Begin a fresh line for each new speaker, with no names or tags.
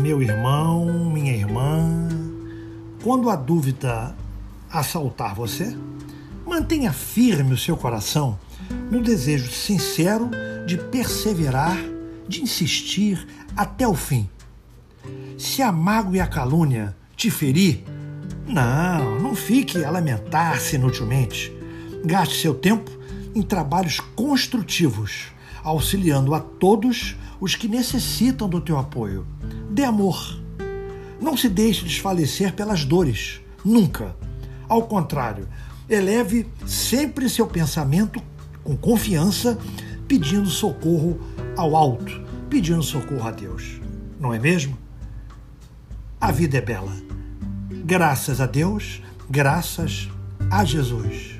Meu irmão, minha irmã, quando a dúvida assaltar você, mantenha firme o seu coração no desejo sincero de perseverar, de insistir até o fim. Se a mágoa e a calúnia te ferir, não, não fique a lamentar-se inutilmente. Gaste seu tempo em trabalhos construtivos, auxiliando a todos os que necessitam do teu apoio. Dê amor. Não se deixe desfalecer pelas dores, nunca. Ao contrário, eleve sempre seu pensamento com confiança, pedindo socorro ao alto, pedindo socorro a Deus. Não é mesmo? A vida é bela. Graças a Deus, graças a Jesus.